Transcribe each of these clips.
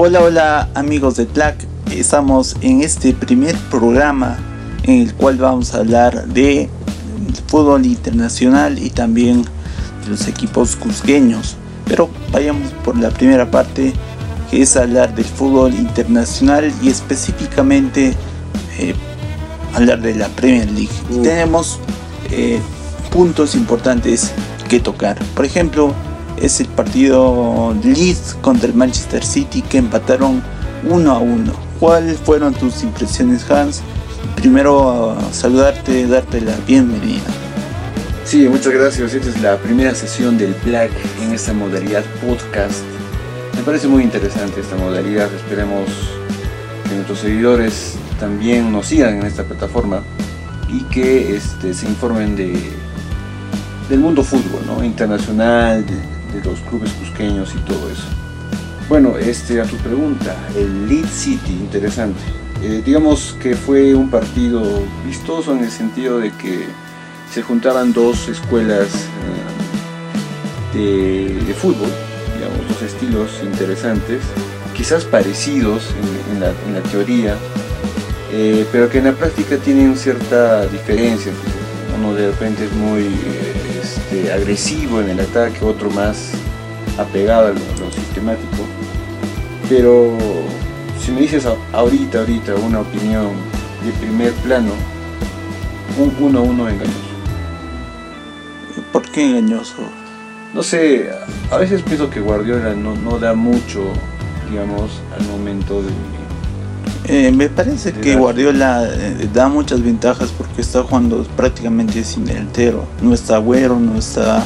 Hola, hola amigos de Black. Estamos en este primer programa en el cual vamos a hablar de fútbol internacional y también de los equipos cusqueños. Pero vayamos por la primera parte que es hablar del fútbol internacional y específicamente eh, hablar de la Premier League. tenemos eh, puntos importantes que tocar. Por ejemplo, es el partido Leeds contra el Manchester City que empataron 1 a 1. ¿Cuáles fueron tus impresiones, Hans? Primero saludarte, darte la bienvenida. Sí, muchas gracias. Esta es la primera sesión del Black en esta modalidad podcast. Me parece muy interesante esta modalidad. Esperemos que nuestros seguidores también nos sigan en esta plataforma y que este, se informen de, del mundo fútbol, ¿no? internacional, de, los clubes cusqueños y todo eso. Bueno, este, a tu pregunta, el Lead City, interesante. Eh, digamos que fue un partido vistoso en el sentido de que se juntaban dos escuelas eh, de, fútbol, digamos, dos estilos interesantes, quizás parecidos en, la, teoría, eh, pero que en la práctica tienen cierta diferencia. Uno de repente es muy este, agresivo en el ataque, otro más apegado a lo, sistemático. Pero si me dices ahorita, ahorita una opinión de primer plano, un 1-1 engañoso. ¿Por qué engañoso? No sé, a veces pienso que Guardiola no, da mucho, digamos, al momento de... Eh, me parece que Guardiola eh, da muchas ventajas porque está jugando prácticamente sin delantero. No está Agüero, no está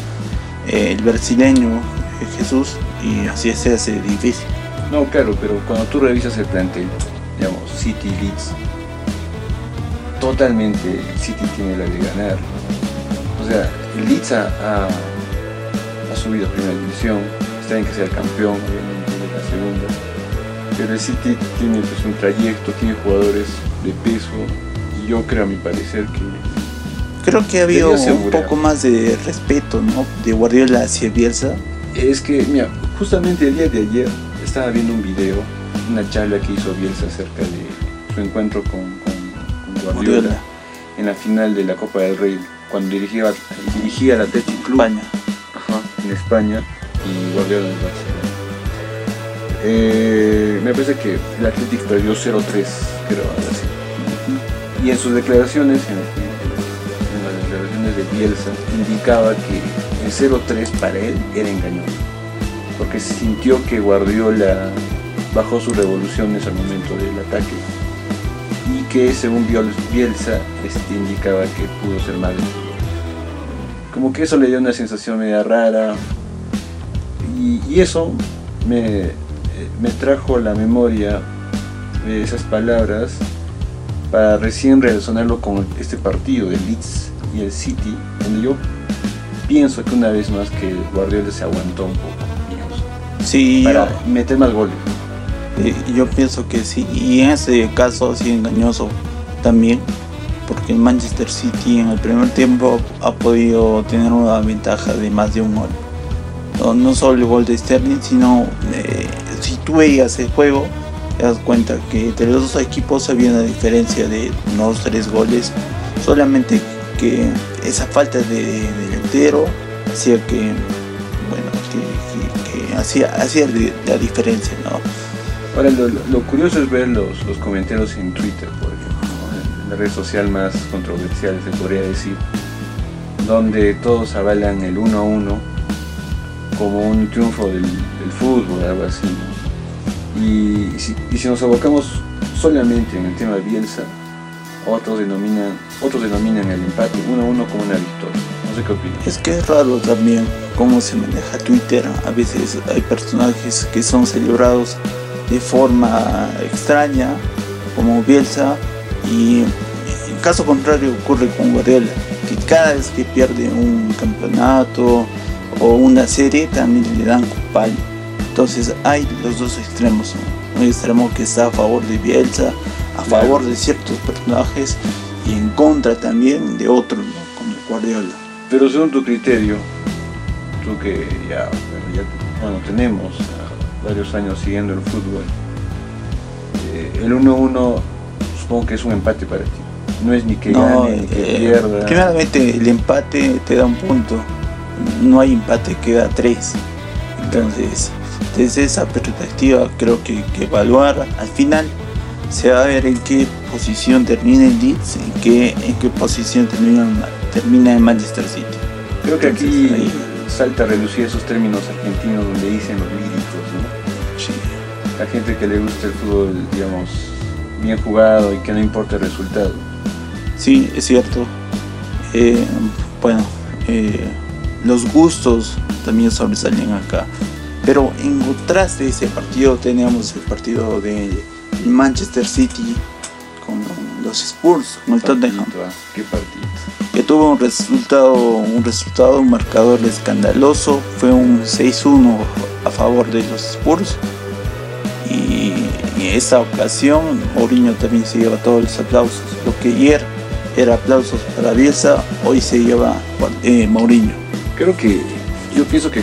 eh, el brasileño Jesús y así se hace difícil. No, claro, pero cuando tú revisas el plantel, digamos, City Leeds, totalmente City tiene la de ganar. O sea, el Leeds ha, subido a primera división, está en que sea el campeón, obviamente, de la segunda. Pero el City tiene pues, un trayecto, tiene jugadores de peso, y yo creo, a mi parecer, que. Creo que ha habido un poco más de respeto, ¿no? De Guardiola hacia Bielsa. Es que, mira, justamente el día de ayer estaba viendo un video, una charla que hizo Bielsa acerca de su encuentro con, Guardiola, en la final de la Copa del Rey cuando dirigía, dirigía la Atlético Club España. en España y Guardiola en Barcelona. Eh, me parece que el Atlético perdió 0-3, creo, así. Y en sus declaraciones, en, las declaraciones de Bielsa, indicaba que el 0-3 para él era engañoso, porque sintió que Guardiola bajó sus revoluciones al momento del ataque y que según Bielsa este, indicaba que pudo ser mal como que eso le dio una sensación media rara y, eso me, me, trajo la memoria de esas palabras para recién relacionarlo con este partido del Leeds y el City donde yo pienso que una vez más que Guardiola se aguantó un poco sí, para meter más goles yo pienso que sí y en ese caso sí engañoso también porque el Manchester City en el primer tiempo ha podido tener una ventaja de más de un gol. No, solo el gol de Sterling, sino eh, tú veías el juego, te das cuenta que entre los dos equipos había una diferencia de unos tres goles, solamente que esa falta de, delantero hacía que, bueno, que, hacía, hacía la diferencia, ¿no? Ahora, lo, curioso es ver los, los comentarios en Twitter, por red social más controversial, se podría decir, donde todos avalan el 1 a 1 como un triunfo del, fútbol, algo así. Y, si, nos abocamos solamente en el tema de Bielsa, otros denominan, otros denominan el empate 1 a 1 como una victoria. No sé qué opinas. Es que es raro también cómo se maneja Twitter. A veces hay personajes que son celebrados de forma extraña, como Bielsa, y en caso contrario ocurre con Guardiola, que cada vez que pierde un campeonato o una serie también le dan cupal. Entonces hay los dos extremos, un extremo que está a favor de Bielsa, a favor de ciertos personajes y en contra también de otros, como Guardiola. Pero según tu criterio, tú que ya, bueno, tenemos varios años siguiendo el fútbol, eh, el 1-1 supongo que es un empate para ti. No es ni que gane ni que eh, pierda. Primeramente, el empate te da un punto. No hay empate, queda tres. Entonces, desde esa perspectiva, creo que, que evaluar al final se va a ver en qué posición termina el Leeds y qué, en qué posición termina, termina el Manchester City. Creo que Entonces, aquí ahí- salta a relucir esos términos argentinos donde dicen los líricos, ¿no? Sí. La gente que le gusta el fútbol, digamos, bien jugado y que no importa el resultado. Sí, es cierto. Eh, bueno, eh, los gustos también sobresalen acá. Pero en contraste de ese partido tenemos el partido de Manchester City con los Spurs, con el Tottenham, ah, Qué partido. que tuvo un resultado, un resultado, un marcador escandaloso. Fue un 6-1 a favor de los Spurs. Y en esa ocasión Mourinho también se lleva todos los aplausos. Lo que ayer era aplausos para Bielsa, hoy se lleva eh, Mourinho. Creo que yo pienso que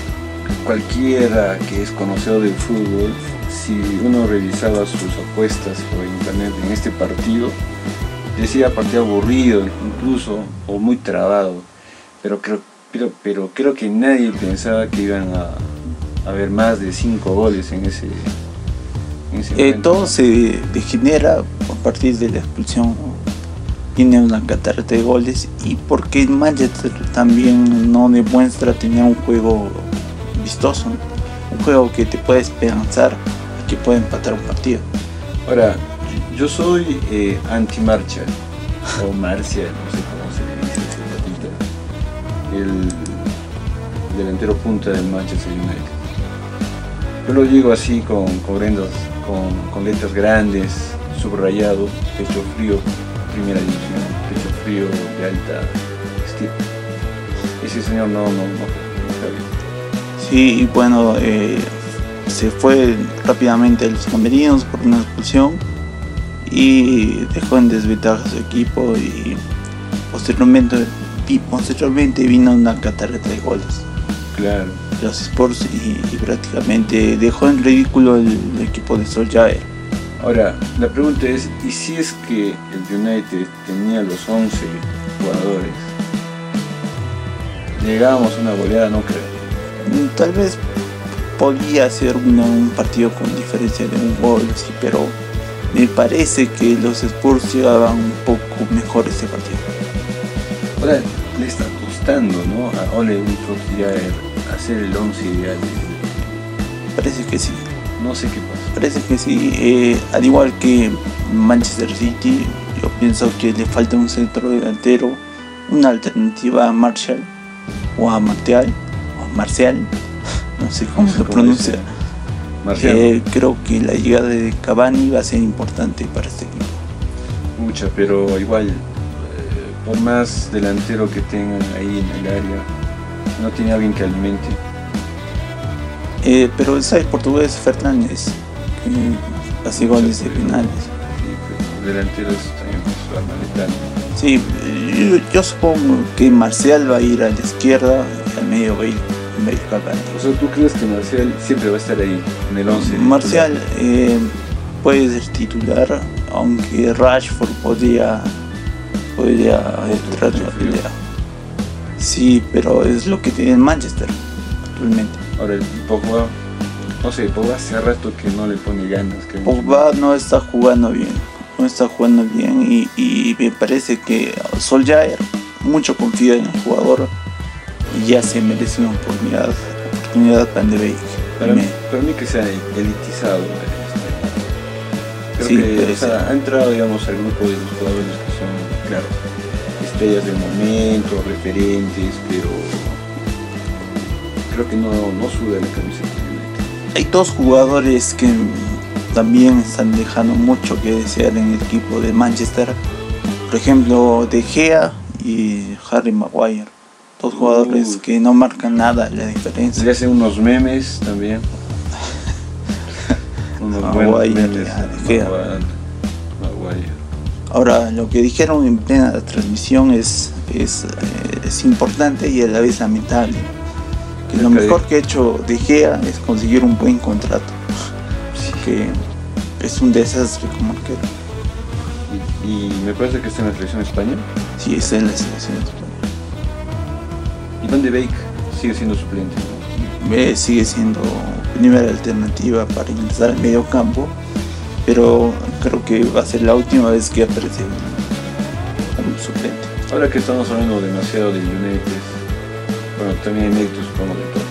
cualquiera que es conocedor del fútbol, si uno revisaba sus apuestas por internet en este partido, decía partido aburrido incluso o muy trabado, pero creo, pero, creo que nadie pensaba que iban a, haber más de cinco goles en ese, en todo se degenera a partir de la expulsión. Tiene una catarata de goles y porque el Manchester también no demuestra tener un juego un juego que te puede esperanzar a que pueda empatar un partido. Ahora, yo soy eh, anti-marcha, o Marcia, no sé cómo se dice patita, el delantero punta del Manchester United. Yo lo digo así con, con, con, letras grandes, subrayado, pecho frío, primera división, pecho frío de alta. Ese señor no, no, no está bien. Sí, y bueno, eh, se fue rápidamente a los camerinos por una expulsión y dejó en desventaja a su equipo y posteriormente, y posteriormente vino una catarata de goles. Claro. Los Spurs y, y prácticamente dejó en ridículo el, el equipo de Solskjaer. Ahora, la pregunta es, ¿y si es que el United tenía los 11 jugadores? Llegábamos a una goleada, no creo. Tal vez podía ser una- un partido con diferencia de un gol, sí, pero me parece que los Spurs llegaban un poco mejor ese partido. Ahora, le está costando, ¿no? A Ole Solskjaer hacer el 11 ideal. Parece que sí. No sé qué pasa. Parece que sí. Eh, al igual que Manchester City, yo pienso que le falta un centro delantero, una alternativa a Marshall o a Martial Marcial, no sé cómo se pronuncia. Eh, creo que la llegada de Cavani va a ser importante para este equipo. mucha, pero igual, eh, por más delantero que tengan ahí en el área, no tiene alguien que alimente. Eh, pero ¿sabes? portugués Fernández, que hace goles de penales. Sí, delanteros también letal. Sí, yo, yo supongo que Marcial va a ir a la izquierda y al medio va a ir, va a ir Cavani. O sea, ¿tú crees que Marcial siempre va a estar ahí, en el 11? Marcial eh, puede ser titular, aunque Rashford podría, podría entrar en la pelea. Sí, pero es lo que tiene Manchester actualmente. Ahora, el Pogba, no sé, Pogba hace rato que no le pone ganas. Que Pogba no está jugando bien, no está jugando bien y, y me parece que Solskjaer mucho confía en el jugador ya se merece una oportunidad, oportunidad Van de. Para, Me- para mí que sea elitizado. este, Creo Sí, que pero o sea, ha entrado, digamos, al grupo de los jugadores que son, claro, estrellas del momento, referentes, pero creo que no, no suda la camiseta. Hay dos jugadores que también están dejando mucho que desear en el equipo de Manchester. Por ejemplo, De Gea y Harry Maguire. Dos jugadores que no marcan nada la Le diferencia. hacen unos memes también. unos buenos memes. ya, De. Ahora, lo que dijeron en plena transmisión es, es, eh, es importante y a la vez lamentable. Que lo mejor que ha hecho De Gea es conseguir un buen contrato. que es un desastre como arquero. Y, y me parece que está en la selección España. Sí, está en la selección española. Y Van de Beek sigue siendo suplente. Eh, sigue siendo primera alternativa para ingresar al medio campo, pero creo que va a ser la última vez que aparece como suplente. Ahora que estamos hablando demasiado de United, bueno, también hay como de todo.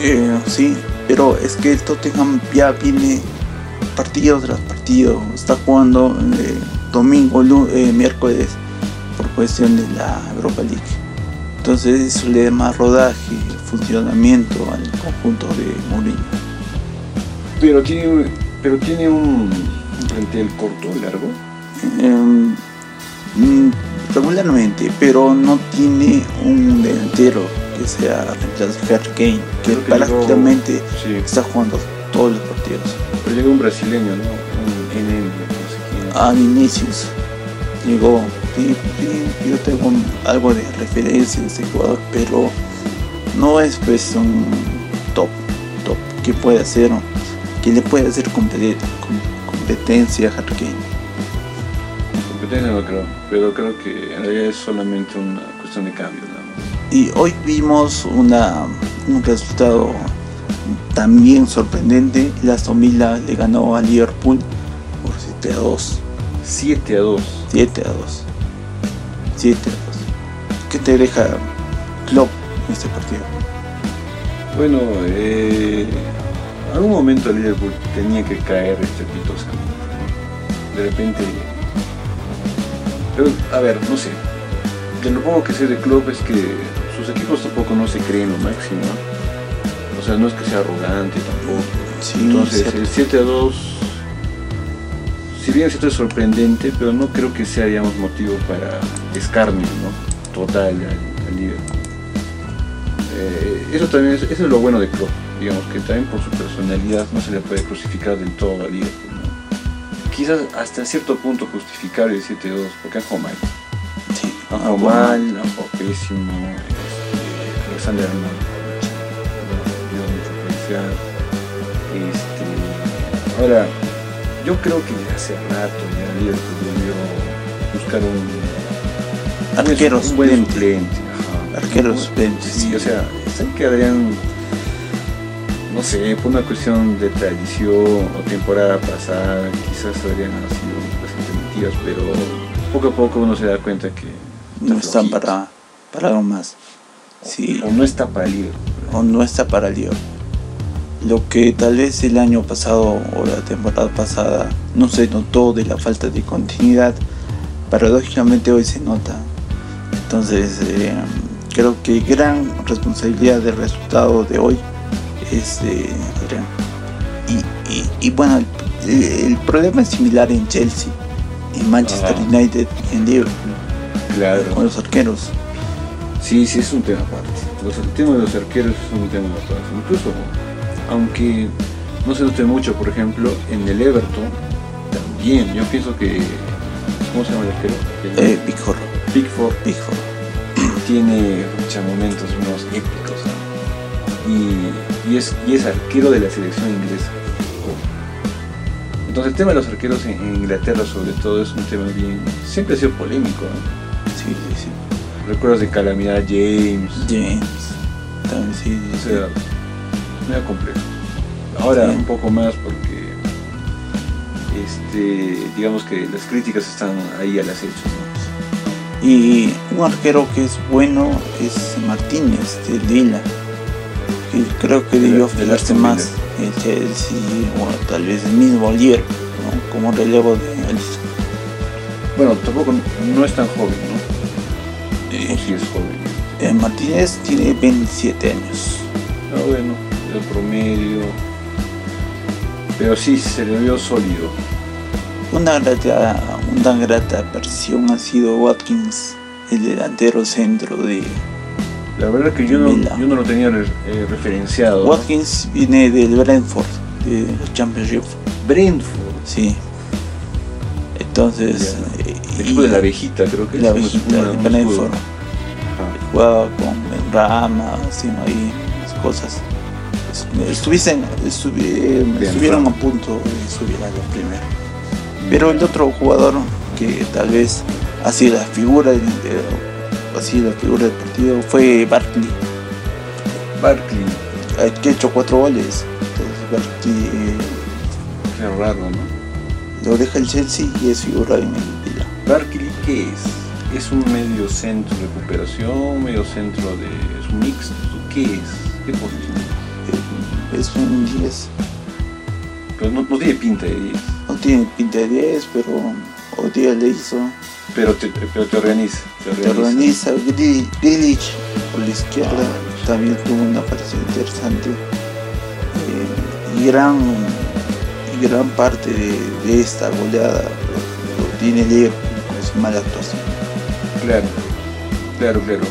Eh, sí, pero es que el Tottenham ya viene partido tras partido, está jugando eh, domingo, eh, miércoles por cuestión de la Europa League. Entonces eso le da más rodaje, funcionamiento al conjunto de Mourinho. Pero tiene, un- pero tiene un plantel corto, largo. Eh, mm, regularmente, pero no tiene un delantero que sea Harry Kane, que llegó- prácticamente Sí, está jugando todos los partidos. pero llegó un brasileño, ¿no? Un NN, no sé quién. A Vinicius llegó, yo tengo algo de referencia de ese jugador, pero no es pues un top, top que puede hacer, que le puede hacer compet- com- competencia a Harry. Competencia no creo, pero creo que en realidad es solamente una cuestión de cambio, nada más. Y hoy vimos una, un resultado también sorprendente. La Aston le ganó a Liverpool por 7 a 2. 7 a 2. 7 a 2. 7 a 2. ¿Qué te deja Klopp en este partido? Bueno, eh, algún momento el Liverpool tenía que caer estrepitosamente. De repente. Pero, a ver, no sé. De lo poco que sé de Klopp es que sus equipos tampoco no se creen lo máximo. ¿no? O sea, no es que sea arrogante tampoco. Sí, Entonces, cierto. el 7 a 2, si bien es sorprendente, pero no creo que sea, digamos, motivo para escarnio, ¿no? Total al, al Liverpool. Eh, eso también es, eso es lo bueno de Klopp, digamos, que también por su personalidad no se le puede crucificar del todo al Liverpool, ¿no? Quizás hasta cierto punto justificar el 7 a 2, porque han jugado mal. Sí, Han ah, jugado bueno. mal, han jugado pésimo. Este, Alexander Arnold no dio mucho. Este, ahora, yo creo que ya hace rato ya Liverpool debió buscar un Arquero un buen suplente. ajá. Arquero Un- suplente, Sí, o sea, sé que Adrián, no sé, por una cuestión de tradición o temporada pasada, quizás Adrián ha sido bastante mentiras, pero poco a poco uno se da cuenta que no está están flojito. para, para algo más. Sí, o no está para Liverpool. o no está para el. Lo que tal vez el año pasado o la temporada pasada no se notó de la falta de continuidad, paradójicamente hoy se nota. Entonces, eh, creo que gran responsabilidad del resultado de hoy es Adrián. Y, y- y bueno, el, el problema es similar en Chelsea, en Manchester Ajá. United, en Liverpool, con Claro. los arqueros. Sí, sí, es un tema aparte. Los, el tema de los arqueros es un tema aparte. Incluso, aunque no se note mucho, por ejemplo, en el Everton, también, yo pienso que. ¿Cómo se llama el arquero? El Eh, Pickford, Pickford Pickford. tiene muchos momentos unos épicos ¿no? y, y es, y es arquero de la selección inglesa. Entonces el tema de los arqueros en, en Inglaterra sobre todo es un tema bien... siempre ha sido polémico. ¿no? Sí, sí, sí. Recuerdas de Calamidad James, James. También sí, o sí, sea, medio complejo. Ahora Sí. un poco más porque este, digamos que las críticas están ahí al acecho. ¿no? Y un arquero que es bueno es Martínez de Lila. Que creo que debió Aston más el Chelsea o tal vez el mismo ¿no? como relevo de Alisson. Bueno, tampoco no es tan joven, ¿no? Eh, sí es joven. eh, Martínez tiene 27 años. Ah, bueno, el promedio. Pero sí, se le vio sólido. Una una grata aparición ha sido Watkins, el delantero centro de La verdad que yo no, yo no lo tenía eh, referenciado. ¿no? Watkins viene del Brentford, de Championship. Brentford. Sí. Entonces, eh, El y equipo de la abejita, creo que la es un- abejita de Brentford. Ajá. jugaba con Rama, haciendo ahí las cosas. Estuviesen, estuvieron a punto de subir a la primera. Pero el otro jugador que tal vez ha sido la figura del, ha sido la figura del partido fue Barkley. Barkley. Que ha hecho cuatro goles. Entonces Barkley. Eh, Qué raro, ¿no? Lo deja el Chelsea y es figura en el Villa. Barkley, ¿qué es? ¿Es un medio centro de recuperación? ¿Medio centro de. es un mixto? ¿Qué es? ¿Qué posición? Eh, es un 10. Pero no, no, tiene pinta de 10. Tiene pinta de 10, pero día le hizo. Pero te, pero te organiza. Te organiza. Grilich por la izquierda ah, también tuvo una aparición interesante. Eh, y gran, gran parte de, de esta goleada lo, lo tiene Liverpool con su mala actuación. Claro, claro, claro.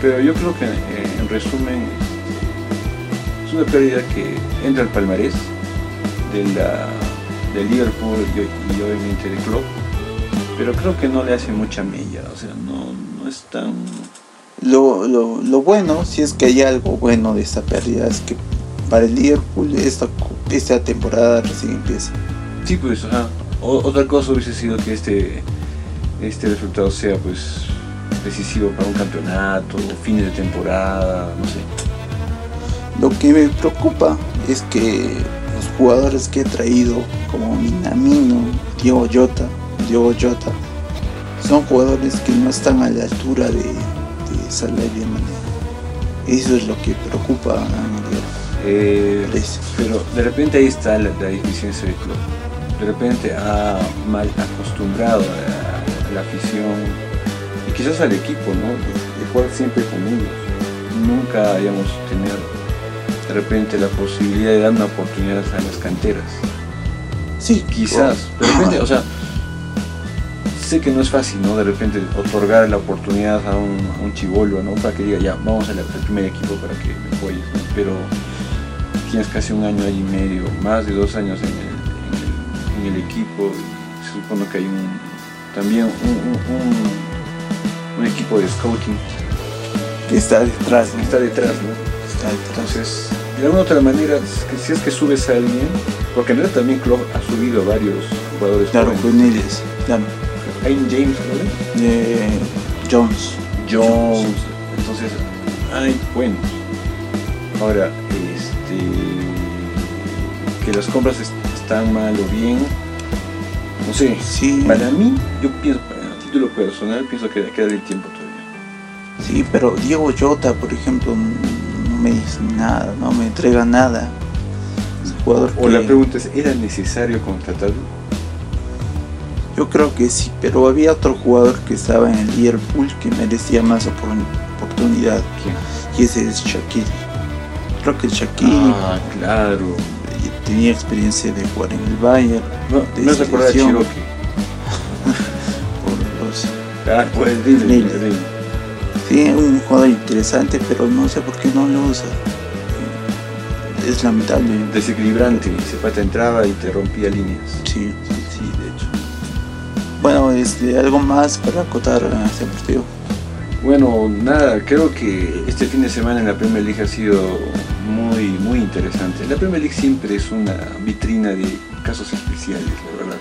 Pero yo creo que eh, en resumen es una pérdida que entra al palmarés de, la, de Liverpool y, y obviamente de Klopp pero creo que no le hace mucha mella, o sea, no, no es tan... Lo, lo, lo, bueno, si es que hay algo bueno de esta pérdida, es que para el Liverpool esta, esta temporada recién empieza. Sí, pues, ajá. O, otra cosa hubiese sido que este, este resultado sea, pues, decisivo para un campeonato, fines de temporada, no sé. Lo que me preocupa es que jugadores que he traído, como Minamino, Diego Jota, Diogo Jota, son jugadores que no están a la altura de, de Salah y Eso es lo que preocupa a eh, pero de repente ahí está la, la deficiencia del club. De repente ha mal acostumbrado a, la afición y quizás al equipo, ¿no? De, jugar siempre con ellos. Nunca hayamos tener de repente la posibilidad de dar una oportunidad a las canteras. Sí, quizás. De repente, o sea, sé que no es fácil, ¿no? De repente otorgar la oportunidad a un, a un chivolo, ¿no? Para que diga, ya, vamos al primer equipo para que me apoyes, ¿no? Pero tienes casi un año, y medio, más de dos años en el, en el, en el equipo. Se supone que hay un también un, un, un equipo de scouting que está detrás, ¿no? está detrás, ¿no? Entonces, de alguna otra manera, si es que subes a alguien, porque en realidad también Klopp ha subido a varios jugadores. Claro, juveniles, claro. Hay un James, ¿no? Eh, Jones. Jones. Entonces, hay buenos. Ahora, este, que las compras están mal o bien, no sé. Sí. Para mí, yo pienso, a título personal, pienso que queda el tiempo todavía. Sí, pero Diego Jota, por ejemplo, me dice nada, no me entrega nada. jugador o que... la pregunta es, ¿era necesario contratarlo? Yo creo que sí, pero había otro jugador que estaba en el Liverpool que merecía más oportunidad. ¿Quién? Y ese es Shakiri. Creo que Shakiri Ah, claro. tenía experiencia de jugar en el Bayern. No, no se acuerda de Cherokee. por los- Ah, pues dile, Dile. Un jugador interesante, pero no sé por qué no lo usa. Es lamentable. Desequilibrante, Zapata entraba y te rompía líneas. Sí, sí, sí, de hecho. Bueno, este, algo más para acotar a este partido. Bueno, nada, creo que este fin de semana en la Premier League ha sido muy, muy interesante. La Premier League siempre es una vitrina de casos especiales, la verdad.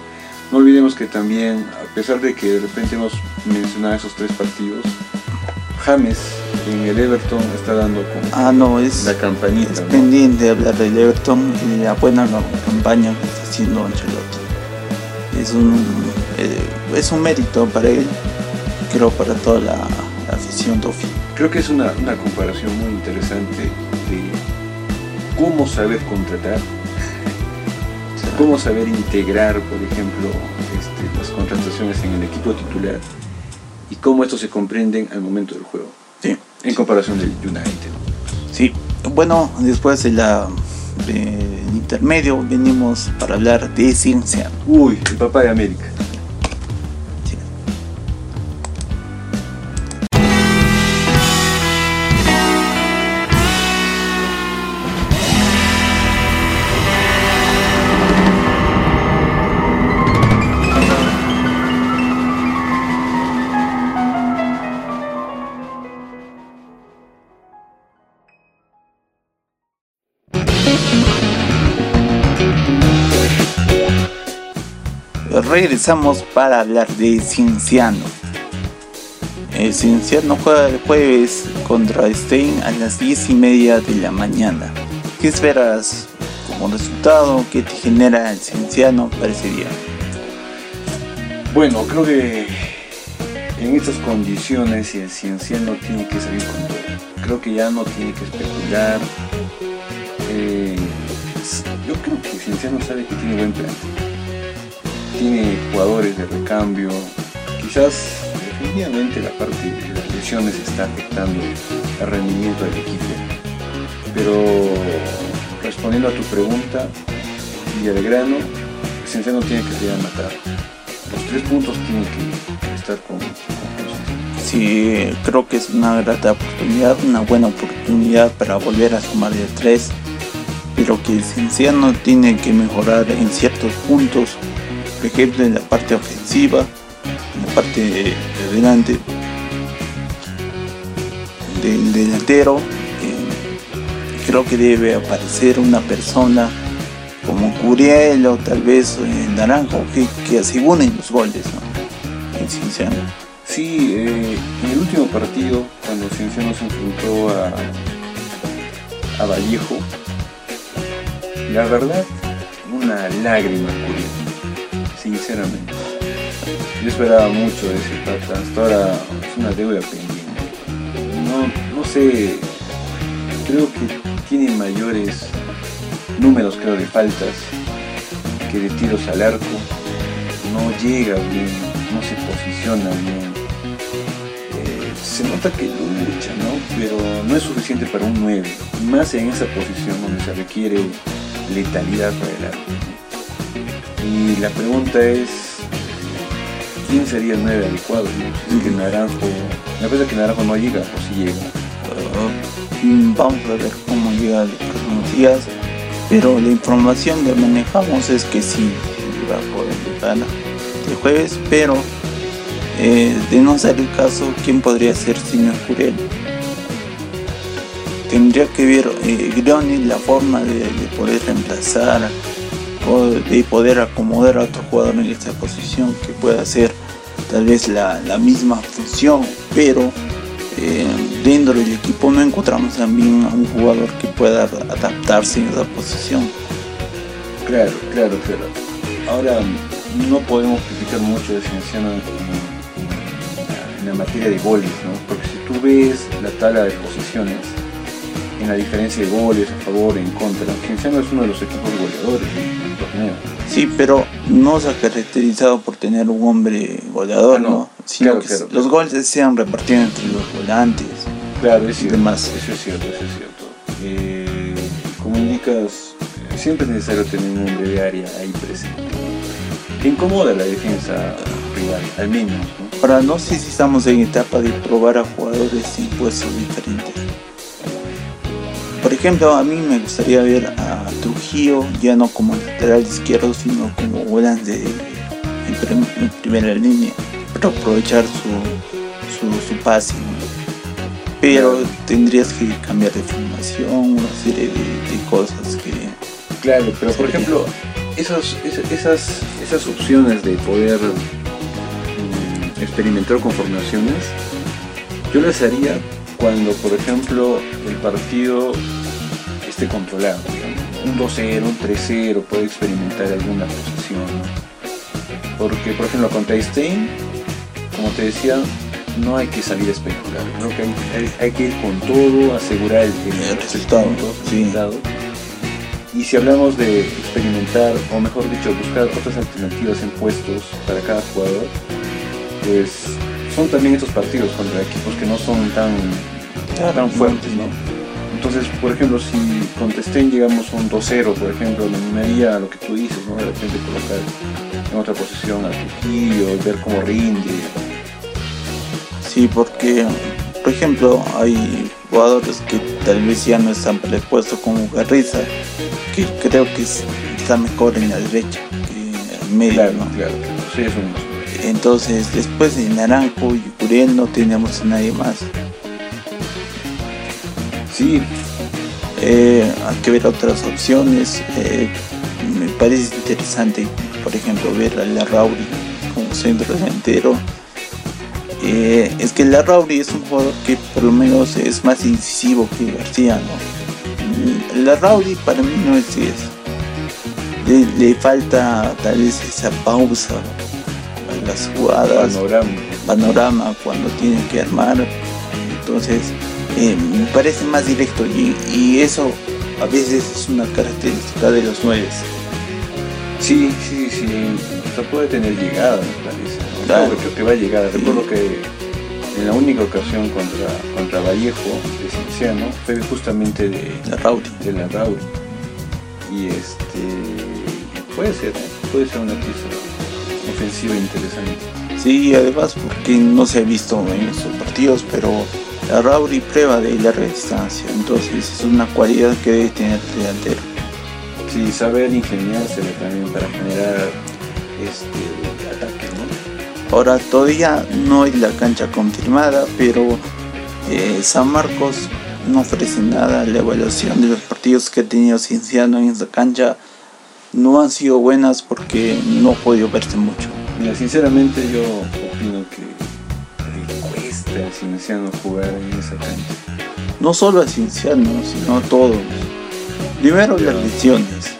No olvidemos que también, a pesar de que de repente hemos mencionado esos tres partidos, James en el Everton está dando como Ah, no, es, la campanita. es ¿no? pendiente hablar del Everton y la buena campaña que está haciendo Ancelotti. Es un, eh, es un mérito para él, creo para toda la, la afición Tofi. Creo que es una, una comparación muy interesante de cómo saber contratar, cómo saber integrar, por ejemplo, este, las contrataciones en el equipo titular cómo estos se comprenden al momento del juego, Sí, en comparación del United. sí. Bueno, después de la del intermedio venimos para hablar de ciencia. Uy, el papá de América. Regresamos para hablar de Cienciano. El Cienciano juega el jueves contra Stein a las 10 y media de la mañana. ¿Qué esperas como resultado? ¿Qué te genera el Cienciano para ese día? Bueno, creo que en estas condiciones el Cienciano tiene que salir con todo. Creo que ya no tiene que especular. Eh, yo creo que el Cienciano sabe que tiene buen plan. Tiene jugadores de recambio. Quizás definitivamente la parte de las lesiones está afectando el rendimiento del equipo. Pero respondiendo a tu pregunta, grano, el Cienciano tiene que salir a matar. Los tres puntos tienen que estar con, Sí, creo que es una grata oportunidad, una buena oportunidad para volver a sumar de tres, pero que el Cienciano tiene que mejorar en ciertos puntos, por ejemplo en la parte ofensiva, en la parte de delante del delantero. Eh, creo que debe aparecer una persona como Curiel o tal vez en Naranjo que, que aseguren los goles ¿no? en Cienciano. Sí, eh, en el último partido, cuando Cienciano se enfrentó a, a Vallejo, la verdad, una lágrima Curiel, sinceramente. Yo esperaba mucho de ese pata, hasta ahora es una deuda pendiente. No, no sé, creo que tiene mayores números creo de faltas que de tiros al arco. No llega bien, no se posiciona bien. Eh, se nota que lucha, ¿no? Pero no es suficiente para un 9. Más en esa posición donde se requiere letalidad para el arco. Y la pregunta es, ¿quién sería el 9 adecuado? ¿no? que Naranjo, me parece que Naranjo no llega o si llega. Uh, vamos a ver cómo llega los próximos días, pero la información que manejamos es que sí, va a poder llegar el jueves, pero eh, de no ser el caso, ¿quién podría ser si no es Curiel? Tendría que ver eh, la forma de poder reemplazar de poder acomodar a otro jugador en esta posición que pueda hacer tal vez la, la misma función, pero eh, dentro del equipo no encontramos también a un jugador que pueda adaptarse en esa posición. Claro, claro, claro. Ahora no podemos criticar mucho de Cienciano en, la materia de goles, ¿no? Porque si tú ves la tabla de posiciones, en la diferencia de goles a favor en contra, Cienciano es uno de los equipos goleadores torneo. Sí, pero no se ha caracterizado por tener un hombre goleador, Ah, no. ¿no? Sino Claro, que claro, los goles se han repartido entre los volantes. Claro, es cierto. demás. Eso es cierto, eso es cierto. Eh, como indicas, siempre es necesario tener un hombre de área ahí presente. Que incomoda la defensa rival, al menos. ¿no? Ahora no sé si estamos en etapa de probar a jugadores en puestos diferentes. Por ejemplo, a mí me gustaría ver a Trujillo ya no como lateral izquierdo, sino como volante en, prim- en primera línea, para aprovechar su, su, su pase. ¿no? Pero tendrías que cambiar de formación, una serie de, de cosas que... Claro, pero por ejemplo, esas, esas, esas, esas opciones de poder mm, experimentar con formaciones, yo las haría cuando, por ejemplo, el partido esté controlado. ¿no? Un 2-0, un 3-0, puede experimentar alguna posición. ¿no? Porque, por ejemplo, contra Stein, como te decía, no hay que salir a especular. Creo que hay, hay- hay que ir con todo, asegurar el, El resultado, sí. resultado. Y si hablamos de experimentar, o mejor dicho, buscar otras alternativas en puestos para cada jugador, pues son también estos partidos contra equipos que no son tan, tan fuertes, ¿no? Entonces, por ejemplo, si contra Stein llegamos a un 2-0, por ejemplo, me animaría a lo que tú dices, ¿no? De repente colocar en otra posición al Trujillo, ver cómo rinde. Sí, porque, por ejemplo, hay jugadores que tal vez ya no están puesto como Garriza, que creo que es- está mejor en la derecha que en medio, Claro, ¿no? claro, claro. Sí, es un... Entonces, después de Naranjo y Curiel no tenemos a nadie más. Sí, Eh, hay que ver otras opciones. eh, me parece interesante por ejemplo, ver a la Rauri como centro delantero. Eh, es que la Rauri es un jugador que por lo menos es más incisivo que García, ¿no? La Rauri para mí no es 10. Le, falta tal vez esa pausa las jugadas. Panorama. Panorama cuando tiene que armar. Entonces, eh, me parece más directo y, eso a veces es una característica de los nueve. Sí, sí, sí, o puede tener llegada, me parece. Claro. Creo que va a llegar. Recuerdo que en la única ocasión contra, contra Vallejo de Cienciano fue justamente de la Rauri. De la Rauri. Y este puede ser, puede ser una pieza ofensiva interesante. Sí, además porque no se ha visto en esos partidos, pero la Rauri prueba de larga distancia, entonces es una cualidad que debe tener el delantero. Sí, saber ingeniarse también para generar este ataque, ¿no? Ahora todavía no hay la cancha confirmada, pero eh, San Marcos no ofrece nada. La evaluación de los partidos que ha tenido Cienciano en esa cancha no han sido buenas porque no ha podido verse mucho. Mira, sinceramente yo opino que a Cienciano jugar en esa cancha. No solo a Cienciano, sino a todos. Primero las lesiones.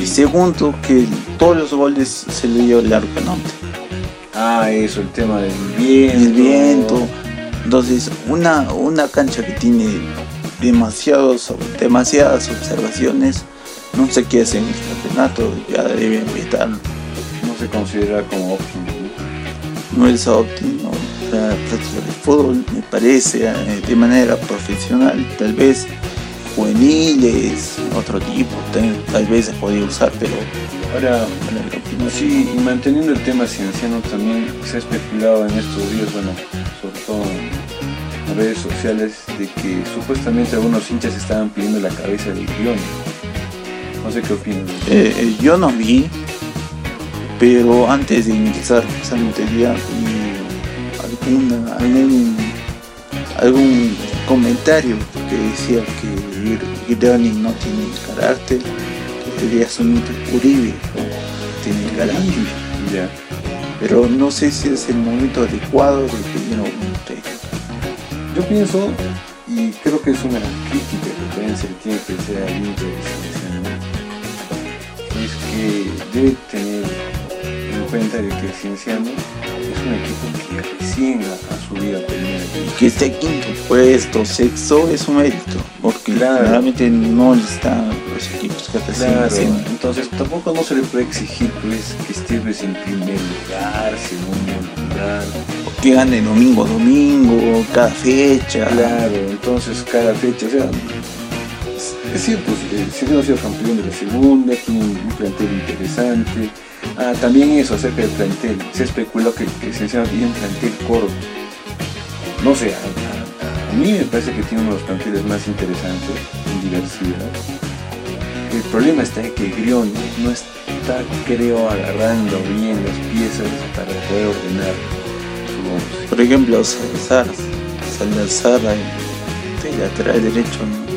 Y segundo que todos los goles se le dio largo norte. Ah, eso, el tema del viento. El viento. Entonces, una, una cancha que tiene demasiados, demasiadas observaciones, no sé qué hace en el campeonato, ya debe estar. No se considera como óptimo. No, es óptimo práctica de fútbol, me parece, eh, de manera profesional, tal vez juveniles, otro tipo, tal, vez se podía usar, pero ahora, sí, y manteniendo el tema cienciano también se ha especulado en estos días, bueno, sobre todo en redes sociales, de que supuestamente algunos hinchas estaban pidiendo la cabeza de guion. No sé qué opinas. Eh, eh, yo no vi, pero antes de ingresar justamente el día algún, algún comentario que decía que Gironi no tiene carácter, que sería Sunito Uribe tiene carácter. Pero no sé si es el momento adecuado de pedir un Yo pienso, y creo que es una crítica que pueden ser tiene que al es que debe tener en cuenta de que Cienciano es un equipo que recién ha, subido a primera Y que esté quinto puesto, sexto, es un mérito, porque realmente no están los equipos que recién Entonces tampoco no se le puede exigir pues que esté pues, en primer lugar, segundo lugar. Que gane domingo domingo, cada fecha. Claro, entonces cada fecha, o sea, es cierto, si no ha sido campeón de la segunda, tiene un plantel interesante, Ah, también eso acerca del plantel. Se especuló que, que se tiene un plantel corto. No sé, a, mí me parece que tiene uno de los planteles más interesantes en diversidad. El problema está en que Grión no está, creo, agarrando bien las piezas para poder ordenar su Por ejemplo, Salazar. Salazar de lateral derecho no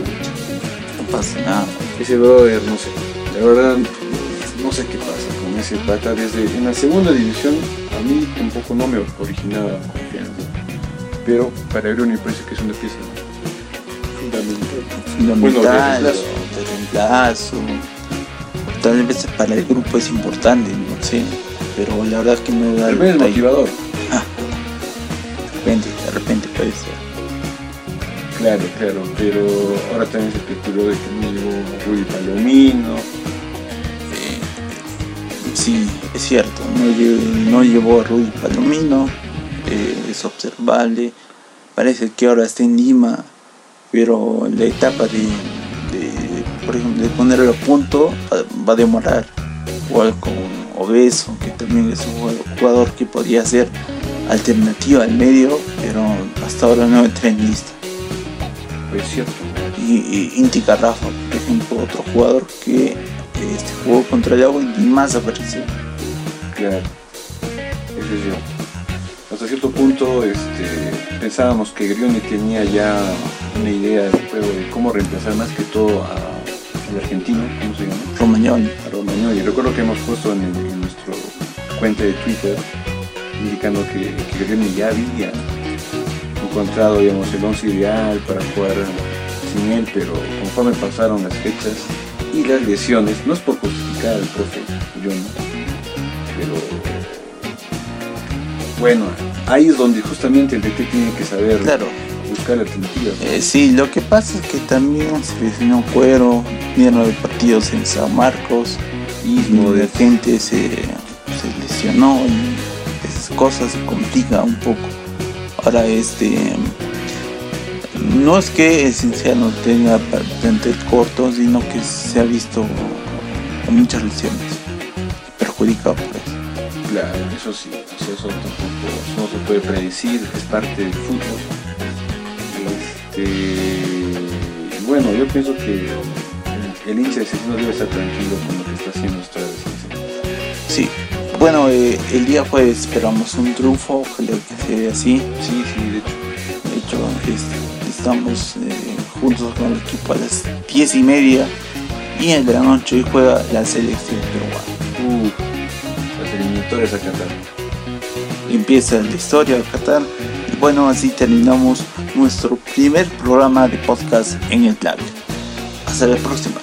pasa nada. Ese brother, no sé. La verdad, no sé qué pasa con ese pata. Desde en la segunda división a mí tampoco no me originaba confianza. Pero para Euroni parece que es una pieza fundamental. Fundamental, bueno, de reemplazo. Tal vez para el grupo es importante, no sé. Pero la verdad es que no da. el motivador. Ah, de repente, de repente puede ser. Claro, claro, pero ahora también se especuló de que llegó Rudy Palomino, sí, es cierto, no, llevó a Rudy Palomino, eh, es observable, parece que ahora está en Lima, pero la etapa de, por ejemplo, de ponerlo a punto va, a demorar, igual con Obeso, que también es un jugador que podría ser alternativa al medio, pero hasta ahora no entra en lista. Y, y Inti Carrafa, por ejemplo, otro jugador que este, jugó contra el agua y más apareció. Claro, eso es yo. Hasta cierto punto este, pensábamos que Grioni tenía ya una idea del juego de cómo reemplazar más que todo a, al argentino, ¿cómo se llama? Romagnoli. A Romagnoli. Recuerdo que hemos puesto en, nuestra cuenta de Twitter, indicando que, que Gremio ya había encontrado digamos, el 11 ideal para jugar sin él, pero conforme pasaron las fechas y las lesiones, no es por justificar al profe, yo no, pero bueno, ahí es donde justamente el DT tiene que saber Claro. buscar alternativas. Eh, sí, lo que pasa es que también se lesionó Cuero, tenía nueve partidos en San Marcos, Ismo de de gente se, se lesionó y esas cosas se complica un poco. Ahora este no es que Cienciano tenga pa- plantel corto, sino que se ha visto con muchas lesiones, perjudicado por eso. Claro, eso sí, eso tampoco eso no se puede predecir, es parte del fútbol. Este, bueno, yo pienso que el, hincha de Cienciano debe estar tranquilo con lo que está haciendo esta vez. Sí, bueno, eh, el día jueves esperamos un triunfo, ojalá que así. Sí, sí, de hecho. De hecho, es- estamos eh, juntos con el equipo a las 10 y media y en la noche juega la selección peruana. Uh, las eliminatorias a Qatar. Empieza la historia de Qatar y bueno, así terminamos nuestro primer programa de podcast en el clave. Hasta la próxima.